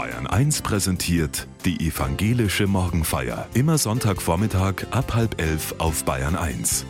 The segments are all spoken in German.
Bayern 1 präsentiert die evangelische Morgenfeier. Immer Sonntagvormittag ab halb elf auf Bayern 1.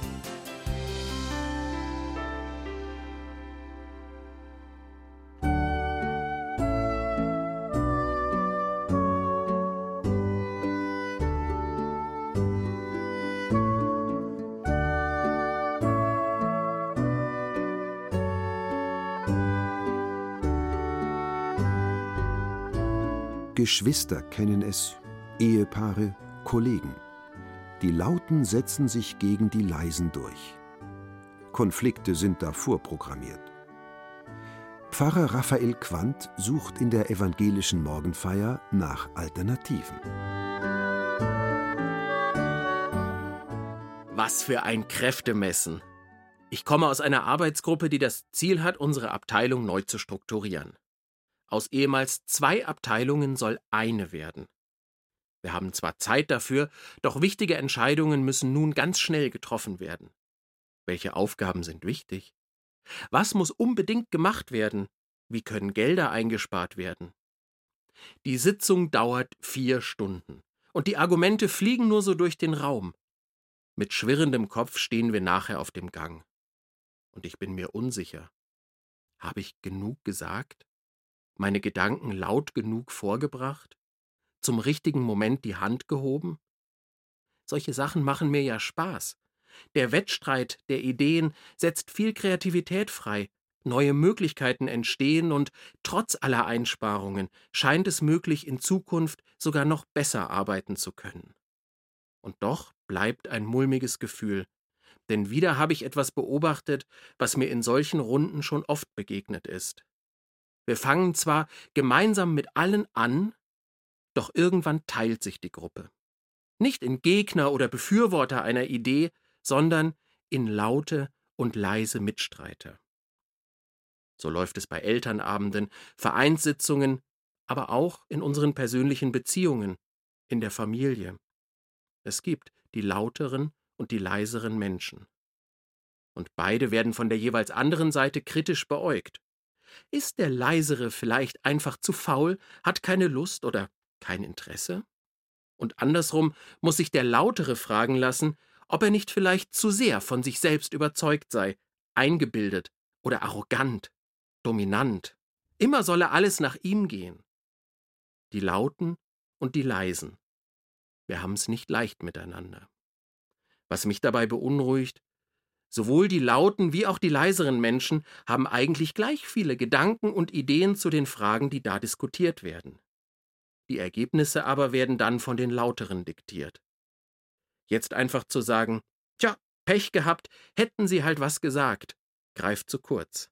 Geschwister kennen es, Ehepaare, Kollegen. Die Lauten setzen sich gegen die Leisen durch. Konflikte sind da vorprogrammiert. Pfarrer Raphael Quandt sucht in der evangelischen Morgenfeier nach Alternativen. Was für ein Kräftemessen! Ich komme aus einer Arbeitsgruppe, die das Ziel hat, unsere Abteilung neu zu strukturieren. Aus ehemals zwei Abteilungen soll eine werden. Wir haben zwar Zeit dafür, doch wichtige Entscheidungen müssen nun ganz schnell getroffen werden. Welche Aufgaben sind wichtig? Was muss unbedingt gemacht werden? Wie können Gelder eingespart werden? Die Sitzung dauert vier Stunden, und die Argumente fliegen nur so durch den Raum. Mit schwirrendem Kopf stehen wir nachher auf dem Gang. Und ich bin mir unsicher. Habe ich genug gesagt? Meine Gedanken laut genug vorgebracht, zum richtigen Moment die Hand gehoben? Solche Sachen machen mir ja Spaß. Der Wettstreit der Ideen setzt viel Kreativität frei, neue Möglichkeiten entstehen und trotz aller Einsparungen scheint es möglich, in Zukunft sogar noch besser arbeiten zu können. Und doch bleibt ein mulmiges Gefühl, denn wieder habe ich etwas beobachtet, was mir in solchen Runden schon oft begegnet ist. Wir fangen zwar gemeinsam mit allen an, doch irgendwann teilt sich die Gruppe. Nicht in Gegner oder Befürworter einer Idee, sondern in laute und leise Mitstreiter. So läuft es bei Elternabenden, Vereinssitzungen, aber auch in unseren persönlichen Beziehungen, in der Familie. Es gibt die lauteren und die leiseren Menschen. Und beide werden von der jeweils anderen Seite kritisch beäugt. Ist der Leisere vielleicht einfach zu faul, hat keine Lust oder kein Interesse? Und andersrum muss sich der Lautere fragen lassen, ob er nicht vielleicht zu sehr von sich selbst überzeugt sei, eingebildet oder arrogant, dominant. Immer solle alles nach ihm gehen. Die Lauten und die Leisen. Wir haben's nicht leicht miteinander. Was mich dabei beunruhigt, Sowohl die lauten wie auch die leiseren Menschen haben eigentlich gleich viele Gedanken und Ideen zu den Fragen, die da diskutiert werden. Die Ergebnisse aber werden dann von den lauteren diktiert. Jetzt einfach zu sagen, tja, Pech gehabt, hätten sie halt was gesagt, greift zu kurz.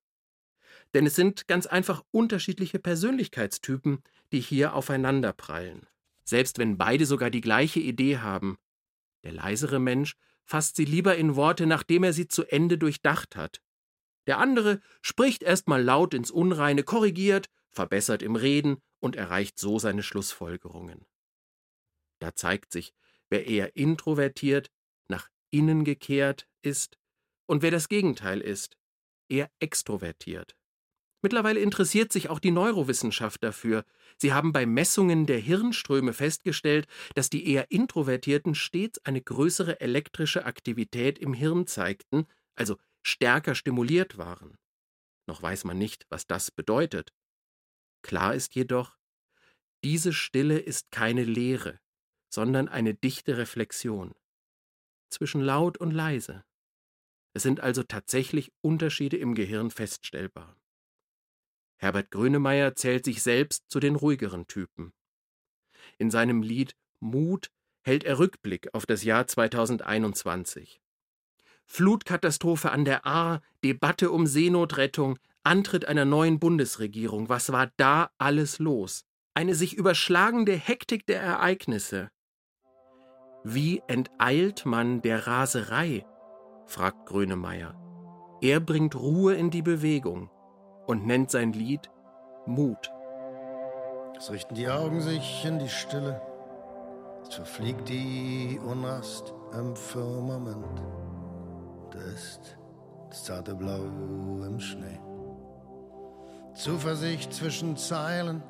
Denn es sind ganz einfach unterschiedliche Persönlichkeitstypen, die hier aufeinanderprallen. Selbst wenn beide sogar die gleiche Idee haben. Der leisere Mensch fasst sie lieber in Worte, nachdem er sie zu Ende durchdacht hat. Der andere spricht erstmal laut ins Unreine, korrigiert, verbessert im Reden und erreicht so seine Schlussfolgerungen. Da zeigt sich, wer eher introvertiert, nach innen gekehrt ist und wer das Gegenteil ist, eher extrovertiert. Mittlerweile interessiert sich auch die Neurowissenschaft dafür. Sie haben bei Messungen der Hirnströme festgestellt, dass die eher Introvertierten stets eine größere elektrische Aktivität im Hirn zeigten, also stärker stimuliert waren. Noch weiß man nicht, was das bedeutet. Klar ist jedoch, diese Stille ist keine Leere, sondern eine dichte Reflexion. Zwischen laut und leise. Es sind also tatsächlich Unterschiede im Gehirn feststellbar. Herbert Grönemeyer zählt sich selbst zu den ruhigeren Typen. In seinem Lied Mut hält er Rückblick auf das Jahr 2021. Flutkatastrophe an der Ahr, Debatte um Seenotrettung, Antritt einer neuen Bundesregierung. Was war da alles los? Eine sich überschlagende Hektik der Ereignisse. Wie enteilt man der Raserei? fragt Grönemeyer. Er bringt Ruhe in die Bewegung und nennt sein Lied Mut. Es richten die Augen sich in die Stille, es verfliegt die Unrast im Firmament. Da ist das zarte Blau im Schnee. Zuversicht zwischen Zeilen,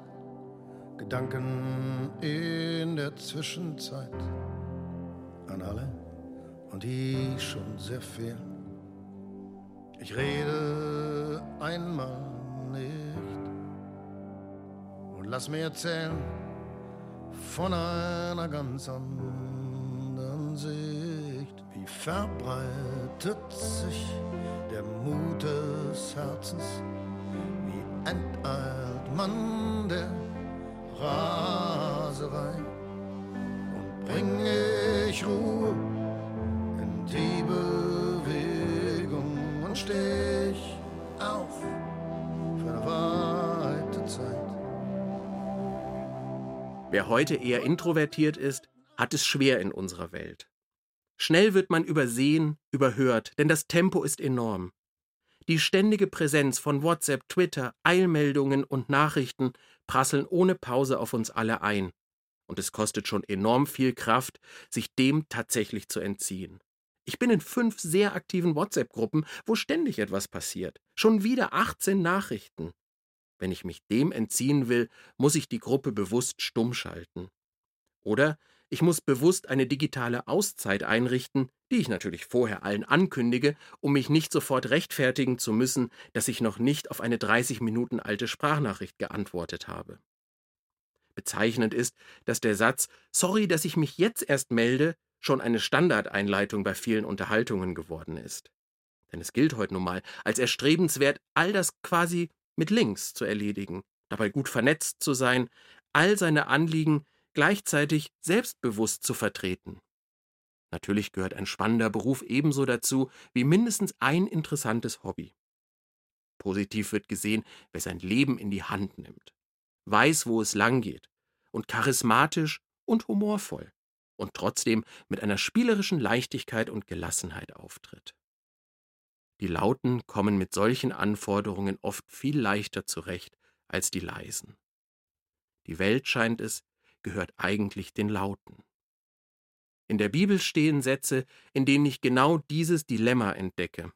Gedanken in der Zwischenzeit an alle und die schon sehr viel. Ich rede einmal nicht und lass mir erzählen von einer ganz anderen Sicht. Wie verbreitet sich der Mut des Herzens? Wie enteilt man der Raserei? Und bring ich Ruhe Wer heute eher introvertiert ist, hat es schwer in unserer Welt. Schnell wird man übersehen, überhört, denn das Tempo ist enorm. Die ständige Präsenz von WhatsApp, Twitter, Eilmeldungen und Nachrichten prasseln ohne Pause auf uns alle ein. Und es kostet schon enorm viel Kraft, sich dem tatsächlich zu entziehen. Ich bin in fünf sehr aktiven WhatsApp-Gruppen, wo ständig etwas passiert. Schon wieder 18 Nachrichten. Wenn ich mich dem entziehen will, muss ich die Gruppe bewusst stumm schalten. Oder ich muss bewusst eine digitale Auszeit einrichten, die ich natürlich vorher allen ankündige, um mich nicht sofort rechtfertigen zu müssen, dass ich noch nicht auf eine 30 Minuten alte Sprachnachricht geantwortet habe. Bezeichnend ist, dass der Satz Sorry, dass ich mich jetzt erst melde, schon eine Standardeinleitung bei vielen Unterhaltungen geworden ist. Denn es gilt heute nun mal als erstrebenswert, all das quasi mit Links zu erledigen, dabei gut vernetzt zu sein, all seine Anliegen gleichzeitig selbstbewusst zu vertreten. Natürlich gehört ein spannender Beruf ebenso dazu wie mindestens ein interessantes Hobby. Positiv wird gesehen, wer sein Leben in die Hand nimmt, weiß, wo es lang geht und charismatisch und humorvoll und trotzdem mit einer spielerischen Leichtigkeit und Gelassenheit auftritt. Die Lauten kommen mit solchen Anforderungen oft viel leichter zurecht als die Leisen. Die Welt, scheint es, gehört eigentlich den Lauten. In der Bibel stehen Sätze, in denen ich genau dieses Dilemma entdecke.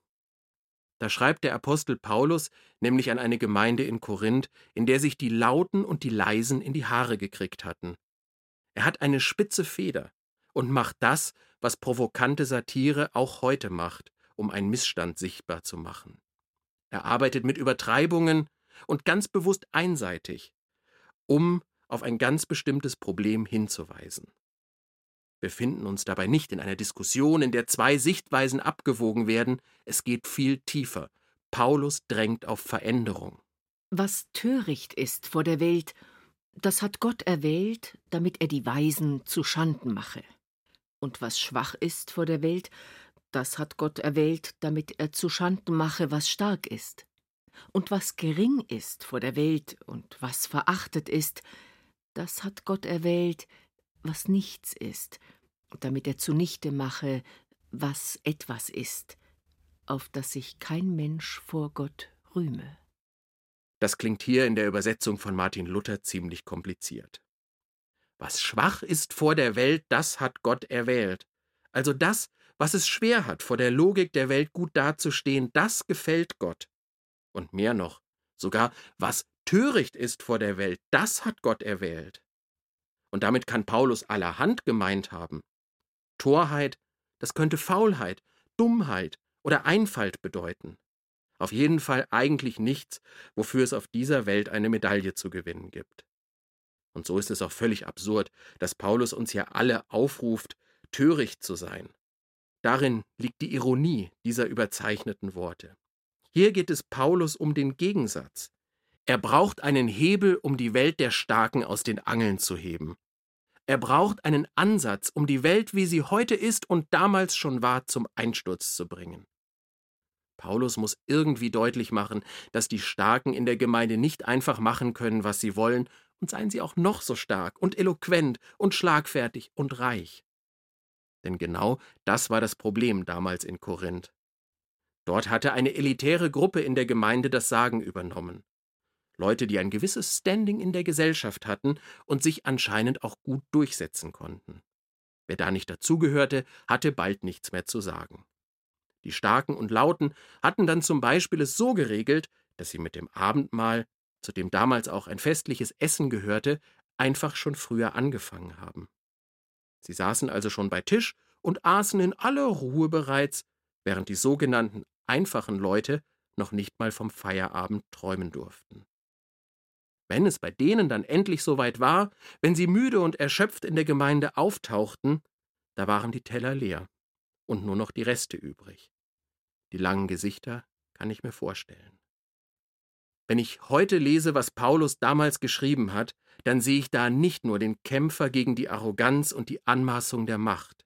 Da schreibt der Apostel Paulus nämlich an eine Gemeinde in Korinth, in der sich die Lauten und die Leisen in die Haare gekriegt hatten. Er hat eine spitze Feder und macht das, was provokante Satire auch heute macht, um einen Missstand sichtbar zu machen. Er arbeitet mit Übertreibungen und ganz bewusst einseitig, um auf ein ganz bestimmtes Problem hinzuweisen. Wir finden uns dabei nicht in einer Diskussion, in der zwei Sichtweisen abgewogen werden, es geht viel tiefer. Paulus drängt auf Veränderung. Was töricht ist vor der Welt, das hat Gott erwählt, damit er die Weisen zu Schanden mache. Und was schwach ist vor der Welt, das hat Gott erwählt, damit er zu Schanden mache, was stark ist. Und was gering ist vor der Welt und was verachtet ist, das hat Gott erwählt, was nichts ist, damit er zunichte mache, was etwas ist, auf das sich kein Mensch vor Gott rühme. Das klingt hier in der Übersetzung von Martin Luther ziemlich kompliziert. Was schwach ist vor der Welt, das hat Gott erwählt. Also das, was es schwer hat, vor der Logik der Welt gut dazustehen, das gefällt Gott. Und mehr noch, sogar was töricht ist vor der Welt, das hat Gott erwählt. Und damit kann Paulus allerhand gemeint haben. Torheit, das könnte Faulheit, Dummheit oder Einfalt bedeuten. Auf jeden Fall eigentlich nichts, wofür es auf dieser Welt eine Medaille zu gewinnen gibt. Und so ist es auch völlig absurd, dass Paulus uns ja alle aufruft, töricht zu sein. Darin liegt die Ironie dieser überzeichneten Worte. Hier geht es Paulus um den Gegensatz, er braucht einen Hebel, um die Welt der Starken aus den Angeln zu heben. Er braucht einen Ansatz, um die Welt, wie sie heute ist und damals schon war, zum Einsturz zu bringen. Paulus muss irgendwie deutlich machen, dass die Starken in der Gemeinde nicht einfach machen können, was sie wollen, und seien sie auch noch so stark und eloquent und schlagfertig und reich. Denn genau das war das Problem damals in Korinth. Dort hatte eine elitäre Gruppe in der Gemeinde das Sagen übernommen. Leute, die ein gewisses Standing in der Gesellschaft hatten und sich anscheinend auch gut durchsetzen konnten. Wer da nicht dazugehörte, hatte bald nichts mehr zu sagen. Die Starken und Lauten hatten dann zum Beispiel es so geregelt, dass sie mit dem Abendmahl, zu dem damals auch ein festliches Essen gehörte, einfach schon früher angefangen haben. Sie saßen also schon bei Tisch und aßen in aller Ruhe bereits, während die sogenannten einfachen Leute noch nicht mal vom Feierabend träumen durften. Wenn es bei denen dann endlich soweit war, wenn sie müde und erschöpft in der Gemeinde auftauchten, da waren die Teller leer und nur noch die Reste übrig. Die langen Gesichter kann ich mir vorstellen. Wenn ich heute lese, was Paulus damals geschrieben hat, dann sehe ich da nicht nur den Kämpfer gegen die Arroganz und die Anmaßung der Macht.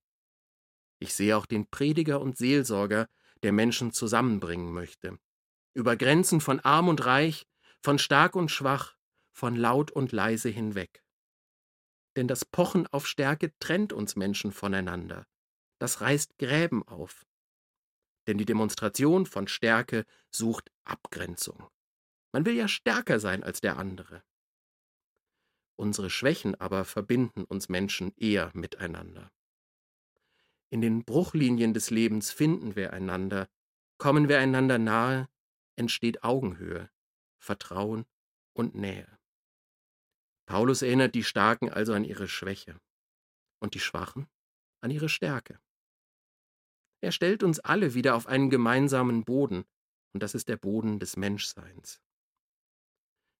Ich sehe auch den Prediger und Seelsorger, der Menschen zusammenbringen möchte. Über Grenzen von arm und reich, von stark und schwach, von laut und leise hinweg. Denn das Pochen auf Stärke trennt uns Menschen voneinander. Das reißt Gräben auf. Denn die Demonstration von Stärke sucht Abgrenzung. Man will ja stärker sein als der andere. Unsere Schwächen aber verbinden uns Menschen eher miteinander. In den Bruchlinien des Lebens finden wir einander, kommen wir einander nahe, entsteht Augenhöhe, Vertrauen und Nähe. Paulus erinnert die Starken also an ihre Schwäche und die Schwachen an ihre Stärke. Er stellt uns alle wieder auf einen gemeinsamen Boden, und das ist der Boden des Menschseins.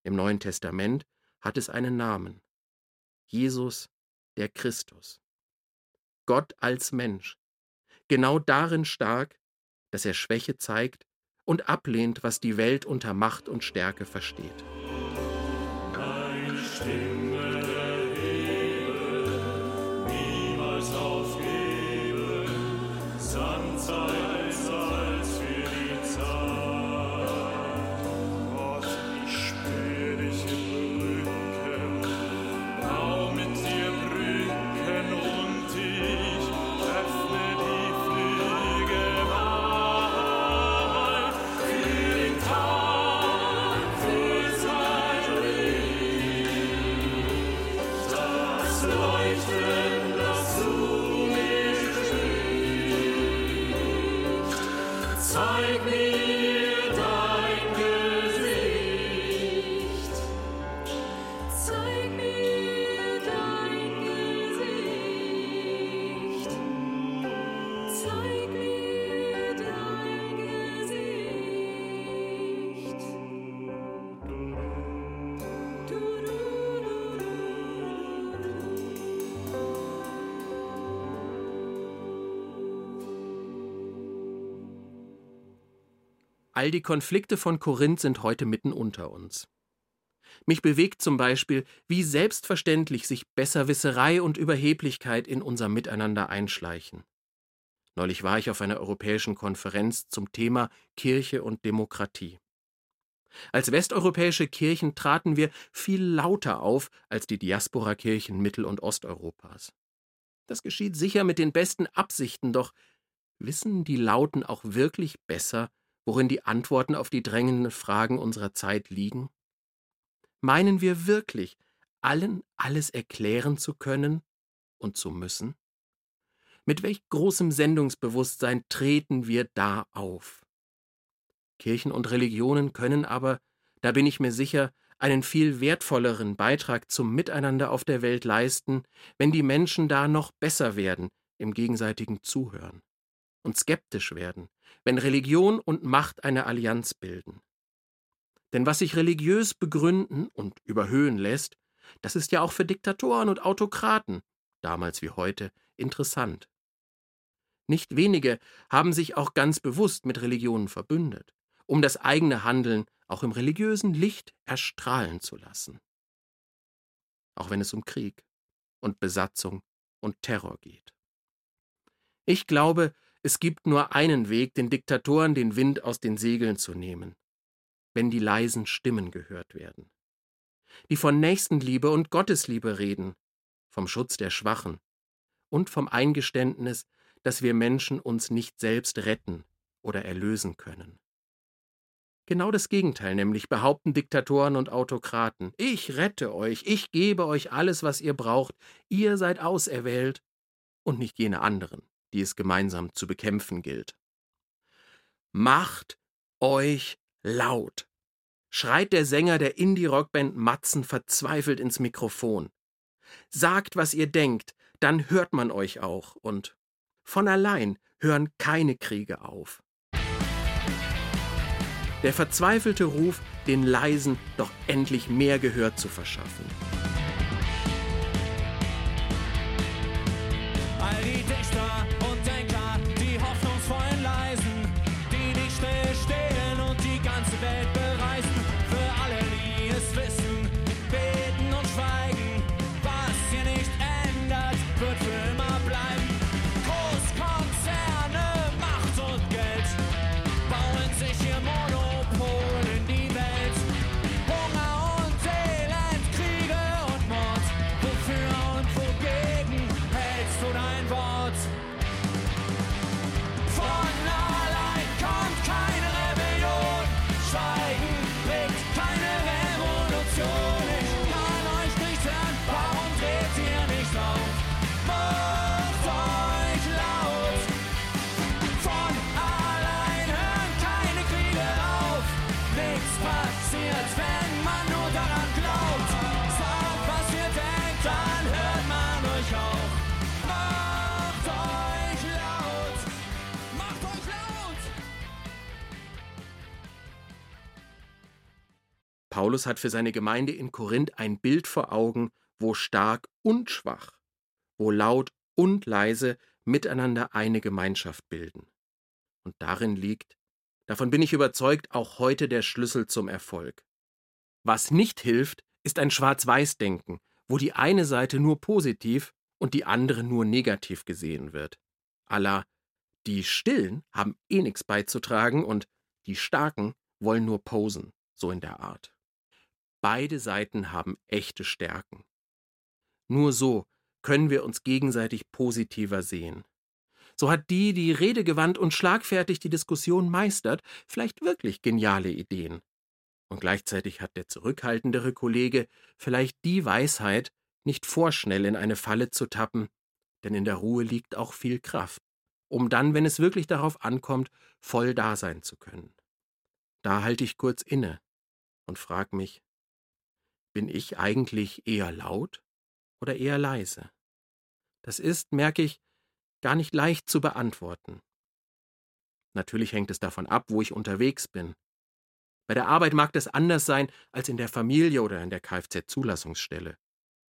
Im Neuen Testament hat es einen Namen. Jesus der Christus. Gott als Mensch, genau darin stark, dass er Schwäche zeigt und ablehnt, was die Welt unter Macht und Stärke versteht. All die Konflikte von Korinth sind heute mitten unter uns. Mich bewegt zum Beispiel, wie selbstverständlich sich Besserwisserei und Überheblichkeit in unser Miteinander einschleichen. Neulich war ich auf einer europäischen Konferenz zum Thema Kirche und Demokratie. Als westeuropäische Kirchen traten wir viel lauter auf als die Diasporakirchen Mittel- und Osteuropas. Das geschieht sicher mit den besten Absichten, doch wissen die Lauten auch wirklich besser, worin die Antworten auf die drängenden Fragen unserer Zeit liegen? Meinen wir wirklich, allen alles erklären zu können und zu müssen? Mit welch großem Sendungsbewusstsein treten wir da auf? Kirchen und Religionen können aber, da bin ich mir sicher, einen viel wertvolleren Beitrag zum Miteinander auf der Welt leisten, wenn die Menschen da noch besser werden im gegenseitigen Zuhören und skeptisch werden, wenn Religion und Macht eine Allianz bilden. Denn was sich religiös begründen und überhöhen lässt, das ist ja auch für Diktatoren und Autokraten, damals wie heute, interessant. Nicht wenige haben sich auch ganz bewusst mit Religionen verbündet, um das eigene Handeln auch im religiösen Licht erstrahlen zu lassen. Auch wenn es um Krieg und Besatzung und Terror geht. Ich glaube, es gibt nur einen Weg, den Diktatoren den Wind aus den Segeln zu nehmen, wenn die leisen Stimmen gehört werden, die von Nächstenliebe und Gottesliebe reden, vom Schutz der Schwachen und vom Eingeständnis, dass wir Menschen uns nicht selbst retten oder erlösen können. Genau das Gegenteil nämlich behaupten Diktatoren und Autokraten. Ich rette euch, ich gebe euch alles, was ihr braucht, ihr seid auserwählt und nicht jene anderen die es gemeinsam zu bekämpfen gilt. Macht euch laut, schreit der Sänger der Indie-Rockband Matzen verzweifelt ins Mikrofon. Sagt, was ihr denkt, dann hört man euch auch. Und von allein hören keine Kriege auf. Der verzweifelte Ruf, den Leisen doch endlich mehr Gehör zu verschaffen. All die Paulus hat für seine Gemeinde in Korinth ein Bild vor Augen, wo stark und schwach, wo laut und leise miteinander eine Gemeinschaft bilden. Und darin liegt, davon bin ich überzeugt, auch heute der Schlüssel zum Erfolg. Was nicht hilft, ist ein Schwarz-Weiß-Denken, wo die eine Seite nur positiv und die andere nur negativ gesehen wird. Allah, die Stillen haben eh nichts beizutragen und die Starken wollen nur posen, so in der Art. Beide Seiten haben echte Stärken. Nur so können wir uns gegenseitig positiver sehen. So hat die, die redegewandt und schlagfertig die Diskussion meistert, vielleicht wirklich geniale Ideen. Und gleichzeitig hat der zurückhaltendere Kollege vielleicht die Weisheit, nicht vorschnell in eine Falle zu tappen, denn in der Ruhe liegt auch viel Kraft, um dann, wenn es wirklich darauf ankommt, voll da sein zu können. Da halte ich kurz inne und frag mich, bin ich eigentlich eher laut oder eher leise? Das ist, merke ich, gar nicht leicht zu beantworten. Natürlich hängt es davon ab, wo ich unterwegs bin. Bei der Arbeit mag das anders sein als in der Familie oder in der Kfz-Zulassungsstelle.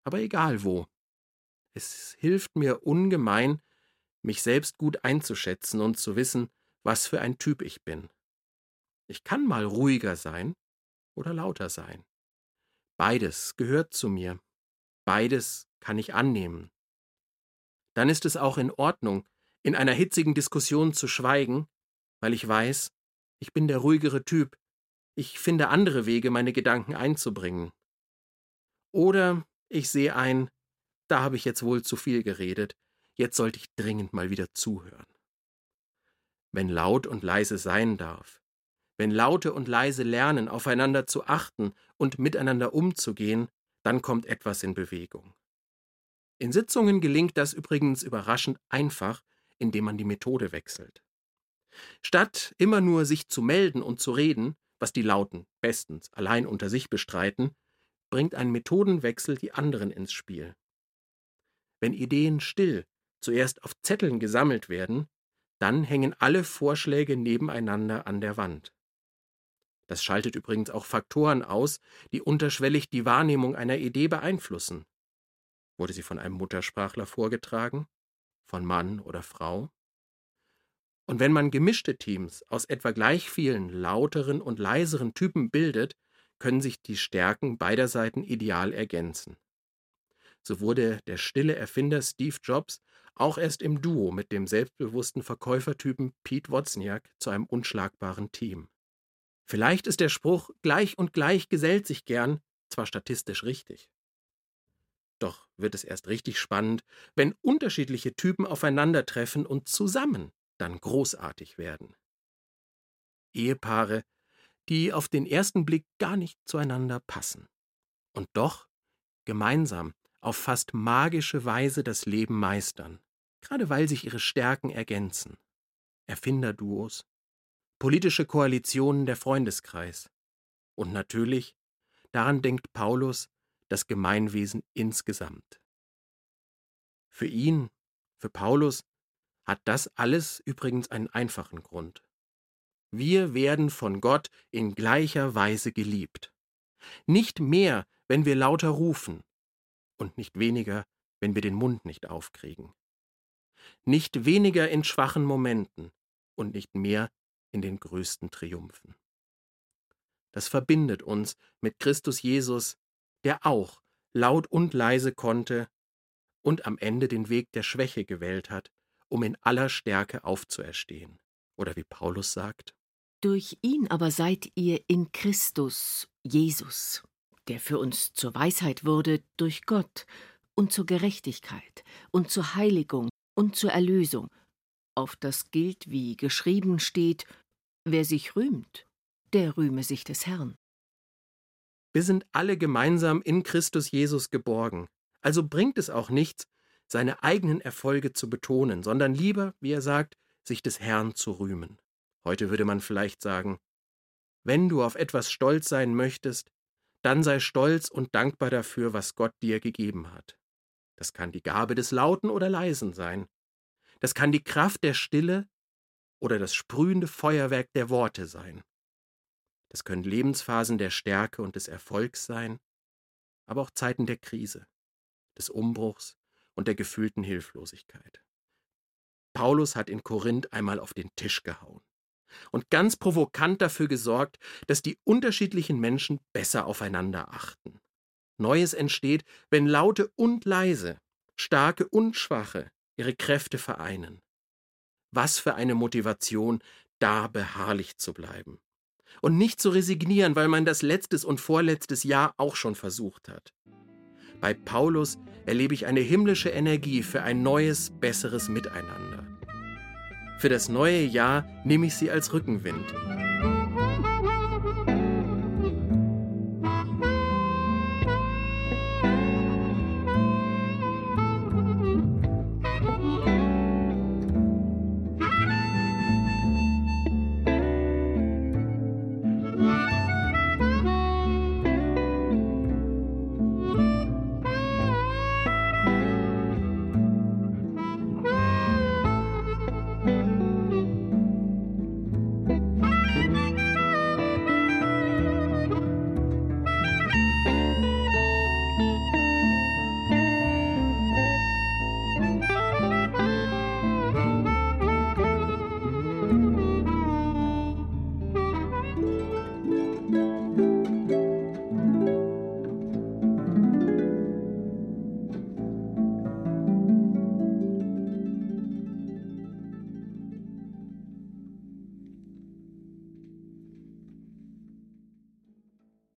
Aber egal wo. Es hilft mir ungemein, mich selbst gut einzuschätzen und zu wissen, was für ein Typ ich bin. Ich kann mal ruhiger sein oder lauter sein. Beides gehört zu mir. Beides kann ich annehmen. Dann ist es auch in Ordnung, in einer hitzigen Diskussion zu schweigen, weil ich weiß, ich bin der ruhigere Typ. Ich finde andere Wege, meine Gedanken einzubringen. Oder ich sehe ein, da habe ich jetzt wohl zu viel geredet, jetzt sollte ich dringend mal wieder zuhören. Wenn laut und leise sein darf, wenn Laute und Leise lernen, aufeinander zu achten und miteinander umzugehen, dann kommt etwas in Bewegung. In Sitzungen gelingt das übrigens überraschend einfach, indem man die Methode wechselt. Statt immer nur sich zu melden und zu reden, was die Lauten bestens allein unter sich bestreiten, bringt ein Methodenwechsel die anderen ins Spiel. Wenn Ideen still zuerst auf Zetteln gesammelt werden, dann hängen alle Vorschläge nebeneinander an der Wand. Das schaltet übrigens auch Faktoren aus, die unterschwellig die Wahrnehmung einer Idee beeinflussen. Wurde sie von einem Muttersprachler vorgetragen? Von Mann oder Frau? Und wenn man gemischte Teams aus etwa gleich vielen lauteren und leiseren Typen bildet, können sich die Stärken beider Seiten ideal ergänzen. So wurde der stille Erfinder Steve Jobs auch erst im Duo mit dem selbstbewussten Verkäufertypen Pete Wozniak zu einem unschlagbaren Team. Vielleicht ist der Spruch gleich und gleich gesellt sich gern zwar statistisch richtig. Doch wird es erst richtig spannend, wenn unterschiedliche Typen aufeinandertreffen und zusammen dann großartig werden. Ehepaare, die auf den ersten Blick gar nicht zueinander passen und doch gemeinsam auf fast magische Weise das Leben meistern, gerade weil sich ihre Stärken ergänzen. Erfinderduos, politische Koalitionen der Freundeskreis. Und natürlich, daran denkt Paulus, das Gemeinwesen insgesamt. Für ihn, für Paulus, hat das alles übrigens einen einfachen Grund. Wir werden von Gott in gleicher Weise geliebt. Nicht mehr, wenn wir lauter rufen, und nicht weniger, wenn wir den Mund nicht aufkriegen. Nicht weniger in schwachen Momenten und nicht mehr in den größten Triumphen. Das verbindet uns mit Christus Jesus, der auch laut und leise konnte und am Ende den Weg der Schwäche gewählt hat, um in aller Stärke aufzuerstehen. Oder wie Paulus sagt, Durch ihn aber seid ihr in Christus, Jesus, der für uns zur Weisheit wurde durch Gott und zur Gerechtigkeit und zur Heiligung und zur Erlösung, auf das gilt, wie geschrieben steht, wer sich rühmt, der rühme sich des Herrn. wir sind alle gemeinsam in Christus Jesus geborgen. Also bringt es auch nichts, seine eigenen Erfolge zu betonen, sondern lieber, wie er sagt, sich des Herrn zu rühmen. Heute würde man vielleicht sagen, wenn du auf etwas stolz sein möchtest, dann sei stolz und dankbar dafür, was Gott dir gegeben hat. Das kann die Gabe des Lauten oder Leisen sein. Das kann die Kraft der Stille oder das sprühende Feuerwerk der Worte sein. Das können Lebensphasen der Stärke und des Erfolgs sein, aber auch Zeiten der Krise, des Umbruchs und der gefühlten Hilflosigkeit. Paulus hat in Korinth einmal auf den Tisch gehauen und ganz provokant dafür gesorgt, dass die unterschiedlichen Menschen besser aufeinander achten. Neues entsteht, wenn Laute und Leise, Starke und Schwache ihre Kräfte vereinen. Was für eine Motivation, da beharrlich zu bleiben. Und nicht zu resignieren, weil man das letztes und vorletztes Jahr auch schon versucht hat. Bei Paulus erlebe ich eine himmlische Energie für ein neues, besseres Miteinander. Für das neue Jahr nehme ich sie als Rückenwind.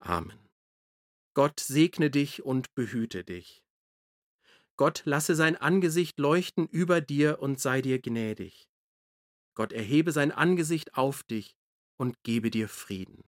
Amen. Gott segne dich und behüte dich. Gott lasse sein Angesicht leuchten über dir und sei dir gnädig. Gott erhebe sein Angesicht auf dich und gebe dir Frieden.